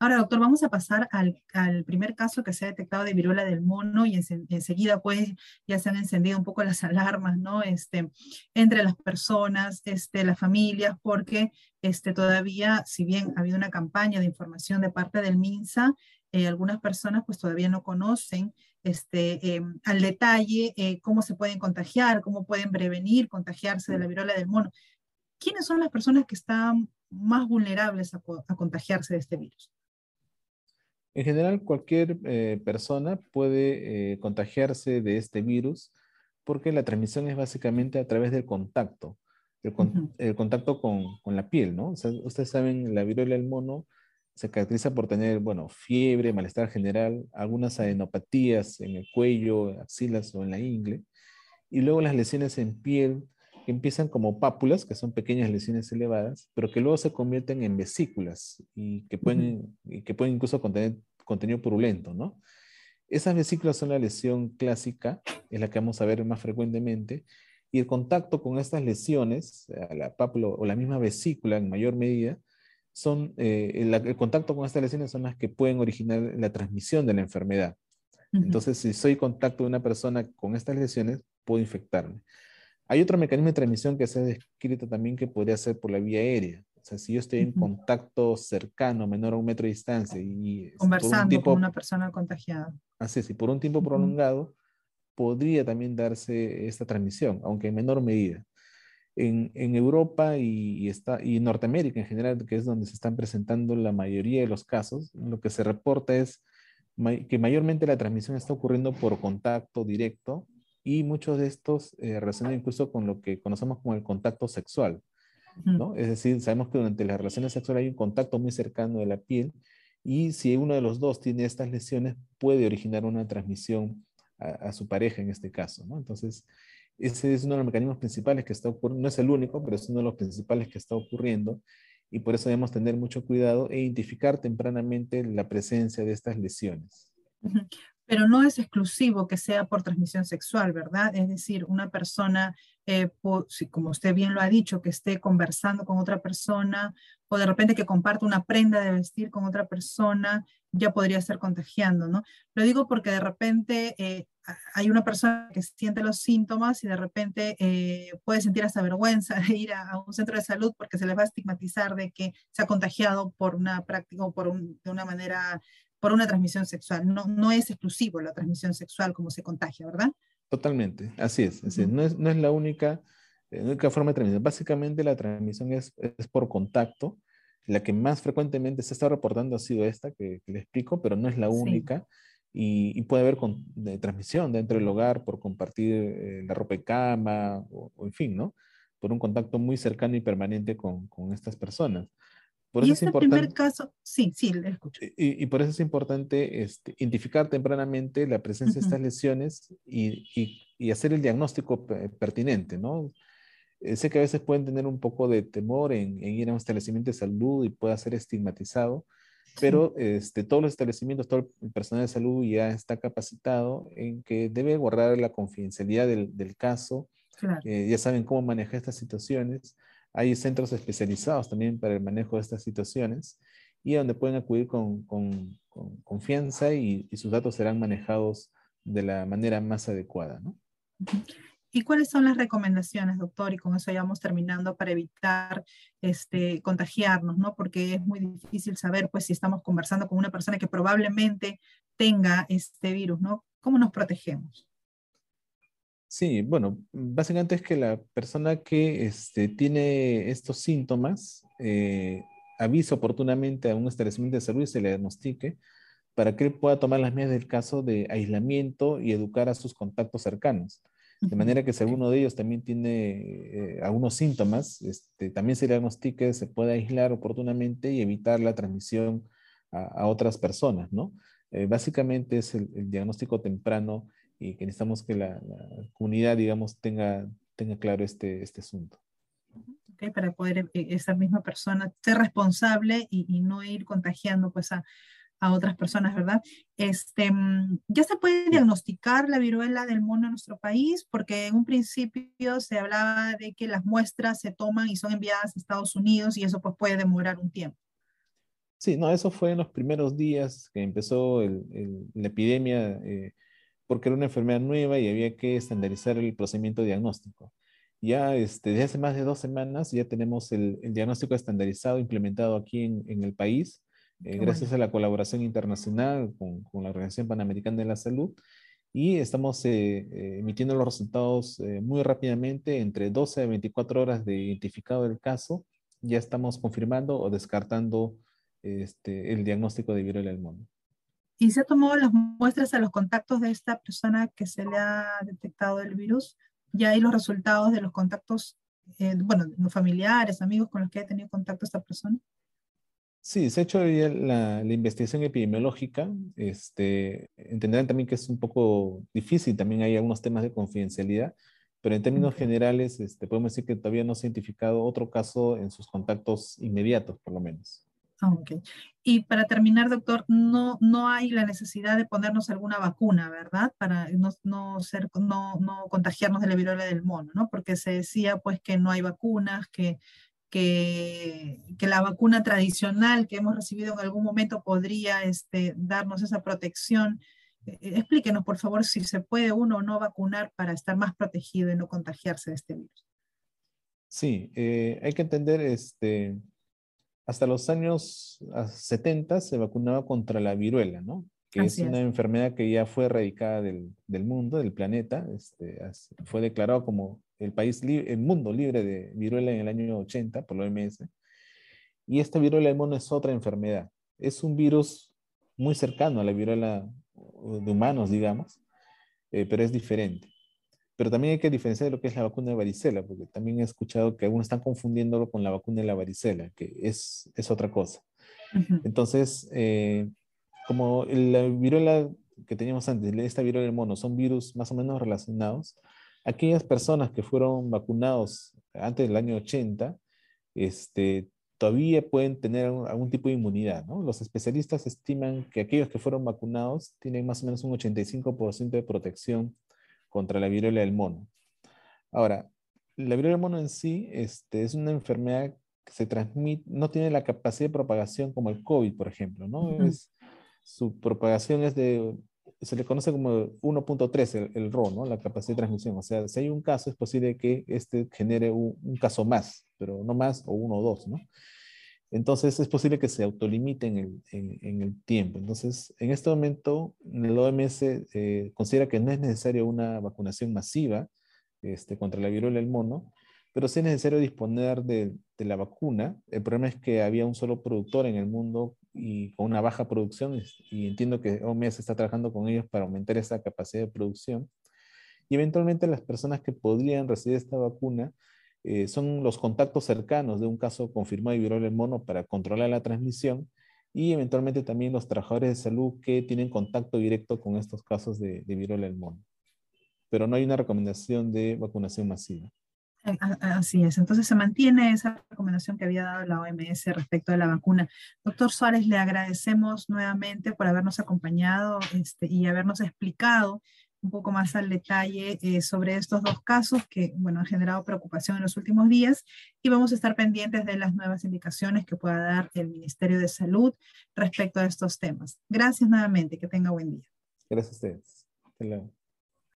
Ahora, doctor, vamos a pasar al, primer caso que se ha detectado de viruela del mono y enseguida pues ya se han encendido un poco las alarmas, ¿no? Este, entre las personas, este, las familias, porque este, todavía, si bien ha habido una campaña de información de parte del MINSA, eh, algunas personas pues todavía no conocen este, em, al detalle eh, cómo se pueden contagiar, cómo pueden prevenir contagiarse de la viruela del mono. ¿Quiénes son las personas que están más vulnerables a, contagiarse de este virus? En general, cualquier eh, persona puede contagiarse de este virus porque la transmisión es básicamente a través del contacto, el, contacto con, con, la piel, ¿no? ustedes saben, la viruela del mono se caracteriza por tener, bueno, fiebre, malestar general, algunas adenopatías en el cuello, axilas o en la ingle, y luego las lesiones en piel que empiezan como pápulas, que son pequeñas lesiones elevadas, pero que luego se convierten en vesículas y que pueden, y que pueden incluso contener contenido purulento, ¿no? Esas vesículas son la lesión clásica, es la que vamos a ver más frecuentemente, y el contacto con estas lesiones, la pápula o la misma vesícula en mayor medida, son, eh, el, contacto con estas lesiones son las que pueden originar la transmisión de la enfermedad. Entonces, si soy contacto de una persona con estas lesiones, puedo infectarme. Hay otro mecanismo de transmisión que se ha descrito también que podría ser por la vía aérea. Sea, si yo estoy en contacto cercano, menor a un metro de distancia y... Conversando con una persona contagiada. Así es, y por un tiempo prolongado, podría también darse esta transmisión, aunque en menor medida en, Europa y, está, y Norteamérica en general, que es donde se están presentando la mayoría de los casos, lo que se reporta es que mayormente la transmisión está ocurriendo por contacto directo y muchos de estos eh, relacionados incluso con lo que conocemos como el contacto sexual. ¿No? Es decir, sabemos que durante las relaciones sexuales hay un contacto muy cercano de la piel y si uno de los dos tiene estas lesiones puede originar una transmisión a, a su pareja en este caso. ¿no? Entonces, ese es uno de los mecanismos principales que está ocurriendo, no es el único, pero es uno de los principales que está ocurriendo y por eso debemos tener mucho cuidado e identificar tempranamente la presencia de estas lesiones. Pero no es exclusivo que sea por transmisión sexual, ¿verdad? Es decir, una persona, eh, como usted bien lo ha dicho, que esté conversando con otra persona o de repente que comparte una prenda de vestir con otra persona, ya podría estar contagiando, ¿no? Lo digo porque de repente eh, hay una persona que siente los síntomas y de repente eh, puede sentir hasta vergüenza de ir a, un centro de salud porque se le va a estigmatizar de que se ha contagiado por una práctica o por de una manera, por una transmisión sexual. No, no es exclusivo la transmisión sexual como se contagia, ¿verdad? Totalmente, así es. no, es no es la única, la única forma de transmisión. Básicamente la transmisión es, es por contacto. La que más frecuentemente se está reportando ha sido esta que, le explico, pero no es la única y, puede haber con, de transmisión dentro del hogar por compartir eh, la ropa de cama o, en fin, ¿no? Por un contacto muy cercano y permanente con, con estas personas. Por y eso este primer caso, sí, sí, le escucho. Y, y por eso es importante este, identificar tempranamente la presencia de estas lesiones y, y, hacer el diagnóstico pertinente, ¿no? Eh, sé que a veces pueden tener un poco de temor en, en, ir a un establecimiento de salud y pueda ser estigmatizado, pero este, todos los establecimientos, todo el personal de salud ya está capacitado en que debe guardar la confidencialidad del, del caso, ya saben cómo manejar estas situaciones. Hay centros especializados también para el manejo de estas situaciones y donde pueden acudir con, con, confianza y, y, sus datos serán manejados de la manera más adecuada. ¿no? ¿Y cuáles son las recomendaciones, doctor? Y con eso ya vamos terminando para evitar este, contagiarnos, ¿no? Porque es muy difícil saber, pues, si estamos conversando con una persona que probablemente tenga este virus, ¿no? ¿Cómo nos protegemos? Sí, bueno, básicamente es que la persona que este, tiene estos síntomas eh, avise oportunamente a un establecimiento de salud y se le diagnostique para que él pueda tomar las medidas del caso de aislamiento y educar a sus contactos cercanos. De manera que si alguno de ellos también tiene eh, algunos síntomas, este, también se diagnostique, se puede aislar oportunamente y evitar la transmisión a, otras personas, ¿no? Eh, básicamente es el, diagnóstico temprano y que necesitamos que la, comunidad, digamos, tenga, tenga claro este, este asunto. Okay, para poder eh, esa misma persona ser responsable y, y no ir contagiando pues a, a otras personas, ¿verdad? Este, mm, ya se puede diagnosticar la viruela del mono en nuestro país, porque en un principio se hablaba de que las muestras se toman y son enviadas a Estados Unidos y eso pues puede demorar un tiempo. Sí, no, eso fue en los primeros días que empezó la epidemia, eh, porque era una enfermedad nueva y había que estandarizar el procedimiento diagnóstico. Ya este, desde hace más de dos semanas ya tenemos el, diagnóstico estandarizado implementado aquí en, el país, eh, gracias a la colaboración internacional con, con, la Organización Panamericana de la Salud. Y estamos eh, emitiendo los resultados muy rápidamente, entre 12 a 24 horas de identificado del caso, ya estamos confirmando o descartando este, el diagnóstico de viruela del mono. ¿Y se ha tomado las muestras a los contactos de esta persona que se le ha detectado el virus? ¿Ya hay los resultados de los contactos, eh, bueno, los familiares, amigos con los que ha tenido contacto esta persona? Sí, se ha hecho la, la, investigación epidemiológica. Este, entenderán también que es un poco difícil, también hay algunos temas de confidencialidad, pero en términos generales este, podemos decir que todavía no se ha identificado otro caso en sus contactos inmediatos, por lo menos. Ah, ok. Y para terminar, doctor, no, no hay la necesidad de ponernos alguna vacuna, ¿verdad? Para no, no, ser, no, no contagiarnos de la viruela del mono, ¿no? Porque se decía pues que no hay vacunas, que, que, que, la vacuna tradicional que hemos recibido en algún momento podría este, darnos esa protección. Eh, eh, explíquenos, por favor, si se puede uno o no vacunar para estar más protegido y no contagiarse de este virus. Sí, eh, hay que entender este, hasta los años 70 ah, se vacunaba contra la viruela, ¿no? Que es una enfermedad que ya fue erradicada del, del mundo, del planeta. Este, fue declarado como el país, el mundo libre de viruela en el año 80 por la OMS. Y esta viruela del mono es otra enfermedad. Es un virus muy cercano a la viruela de humanos, digamos, eh, pero es diferente. Pero también hay que diferenciar de lo que es la vacuna de varicela, porque también he escuchado que algunos están confundiéndolo con la vacuna de la varicela, que es, es otra cosa. Entonces, eh, como la viruela que teníamos antes, esta viruela del mono, son virus más o menos relacionados, aquellas personas que fueron vacunados antes del año 80, este, todavía pueden tener algún, tipo de inmunidad. ¿no? Los especialistas estiman que aquellos que fueron vacunados tienen más o menos un 85% de protección contra la viruela del mono. Ahora, la viruela del mono en sí este, es una enfermedad que se transmite, no tiene la capacidad de propagación como el COVID, por ejemplo, ¿no? es, su propagación es de, se le conoce como 1.3 el, el RO, ¿no? La capacidad de transmisión. O sea, si hay un caso, es posible que este genere un, un caso más, pero no más o uno o dos, ¿no? Entonces es posible que se autolimite en el, en, el tiempo. Entonces, en este momento, el OMS eh, considera que no es necesaria una vacunación masiva este, contra la viruela del mono, pero sí es necesario disponer de, de, la vacuna. El problema es que había un solo productor en el mundo y con una baja producción, y entiendo que OMS está trabajando con ellos para aumentar esa capacidad de producción. Y eventualmente las personas que podrían recibir esta vacuna eh, son los contactos cercanos de un caso confirmado de viruela del mono para controlar la transmisión y eventualmente también los trabajadores de salud que tienen contacto directo con estos casos de, de viruela del mono. Pero no hay una recomendación de vacunación masiva. Eh, así es, entonces se mantiene esa recomendación que había dado la OMS respecto a la vacuna. Doctor Suárez, le agradecemos nuevamente por habernos acompañado este, y habernos explicado un poco más al detalle eh, sobre estos dos casos que, bueno, han generado preocupación en los últimos días y vamos a estar pendientes de las nuevas indicaciones que pueda dar el Ministerio de Salud respecto a estos temas. Gracias nuevamente, que tenga buen día. Gracias a ustedes.